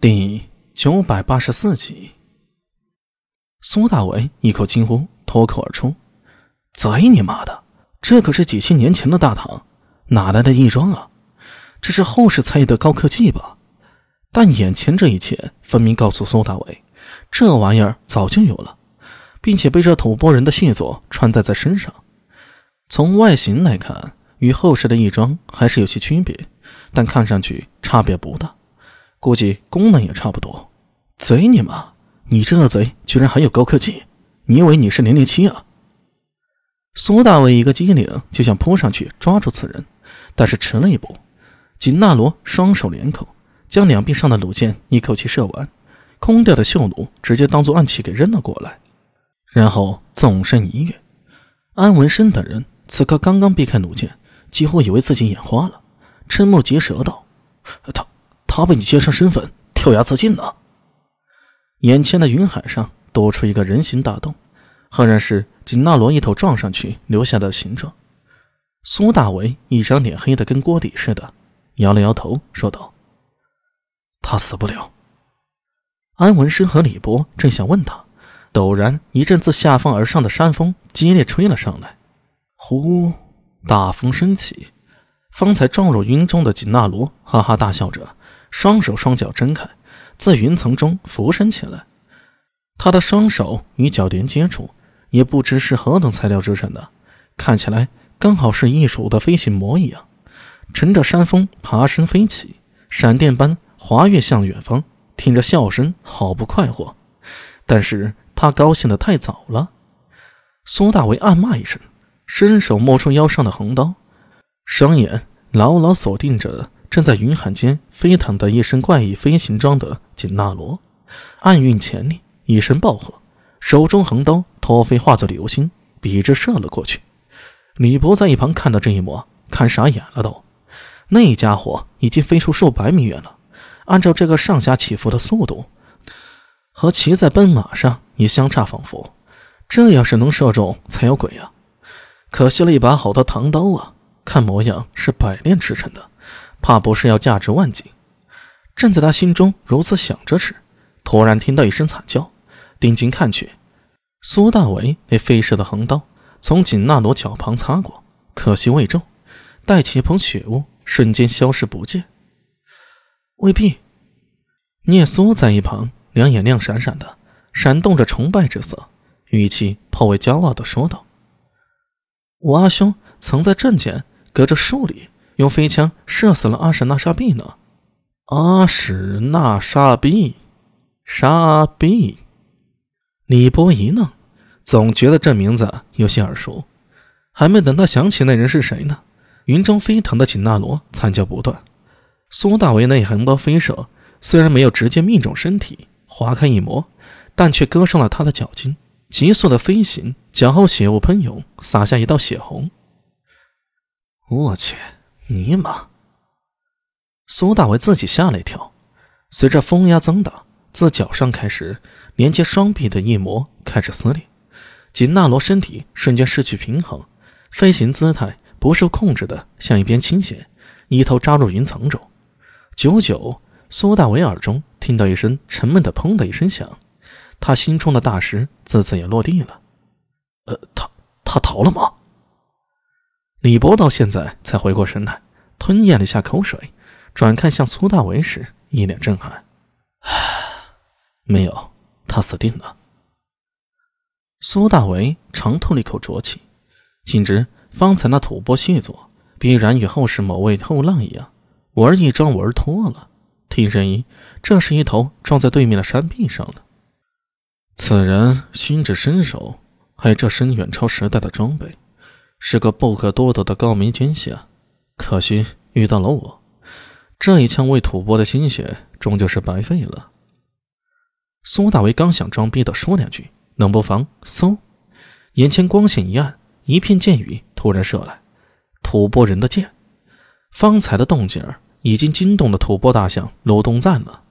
第九百八十四集，苏大伟一口惊呼脱口而出：“贼你妈的！这可是几千年前的大唐，哪来的义庄啊？这是后世才有的高科技吧？”但眼前这一切分明告诉苏大伟，这玩意儿早就有了，并且被这吐蕃人的细作穿戴在身上。从外形来看，与后世的义庄还是有些区别，但看上去差别不大。估计功能也差不多。贼你妈！你这个贼居然还有高科技！你以为你是零零七啊？苏大伟一个机灵，就想扑上去抓住此人，但是迟了一步。锦纳罗双手连口，将两臂上的弩箭一口气射完，空掉的锈弩直接当做暗器给扔了过来，然后纵身一跃。安文生等人此刻刚刚避开弩箭，几乎以为自己眼花了，瞠目结舌道：“他……”他被你揭穿身份，跳崖自尽了。眼前的云海上多出一个人形大洞，赫然是锦纳罗一头撞上去留下的形状。苏大为一张脸黑的跟锅底似的，摇了摇头说道：“他死不了。”安文生和李博正想问他，陡然一阵自下方而上的山风激烈吹了上来，呼，大风升起，方才撞入云中的锦纳罗哈哈大笑着。双手双脚睁开，在云层中浮升起来。他的双手与脚连接处，也不知是何等材料制成的，看起来刚好是艺术的飞行模一样，乘着山峰爬升飞起，闪电般滑跃向远方，听着笑声，好不快活。但是他高兴的太早了。苏大为暗骂一声，伸手摸出腰上的横刀，双眼牢牢锁定着。正在云海间飞腾的一身怪异飞行装的锦纳罗，暗运潜力，一声暴喝，手中横刀脱飞化作流星，笔直射了过去。李博在一旁看到这一幕，看傻眼了都。那家伙已经飞出数百米远了，按照这个上下起伏的速度，和骑在奔马上也相差仿佛。这要是能射中才有鬼啊！可惜了一把好的唐刀啊，看模样是百炼制成的。怕不是要价值万金。正在他心中如此想着时，突然听到一声惨叫，定睛看去，苏大伟那飞射的横刀从锦纳罗脚旁擦过，可惜未中，带起一捧血雾，瞬间消失不见。未必，聂苏在一旁，两眼亮闪闪的，闪动着崇拜之色，语气颇为骄傲的说道：“我阿兄曾在阵前隔着数里。”用飞枪射死了阿史那沙毕呢？阿史那沙毕，沙毕。李波一愣，总觉得这名字有些耳熟。还没等他想起那人是谁呢，云中飞腾的锦纳罗惨叫不断。苏大为那横刀飞射，虽然没有直接命中身体，划开一抹，但却割伤了他的脚筋。急速的飞行，脚后血雾喷涌，洒下一道血红。我去！尼玛！苏大伟自己吓了一跳。随着风压增大，自脚上开始，连接双臂的翼膜开始撕裂。锦纳罗身体瞬间失去平衡，飞行姿态不受控制的向一边倾斜，一头扎入云层中。久久，苏大伟耳中听到一声沉闷的“砰”的一声响，他心中的大石自此也落地了。呃，他他逃了吗？李博到现在才回过神来，吞咽了一下口水，转看向苏大为时，一脸震撼：“没有，他死定了。”苏大为长吐了一口浊气，心知方才那吐蕃细作必然与后世某位后浪一样，玩一招玩脱了。听声音，这是一头撞在对面的山壁上了。此人心智身手，还有这身远超时代的装备。是个不可多得的高明奸细啊，可惜遇到了我，这一枪为吐蕃的心血终究是白费了。苏大为刚想装逼的说两句，冷不防，嗖，眼前光线一暗，一片箭雨突然射来，吐蕃人的箭。方才的动静已经惊动了吐蕃大将鲁东赞了。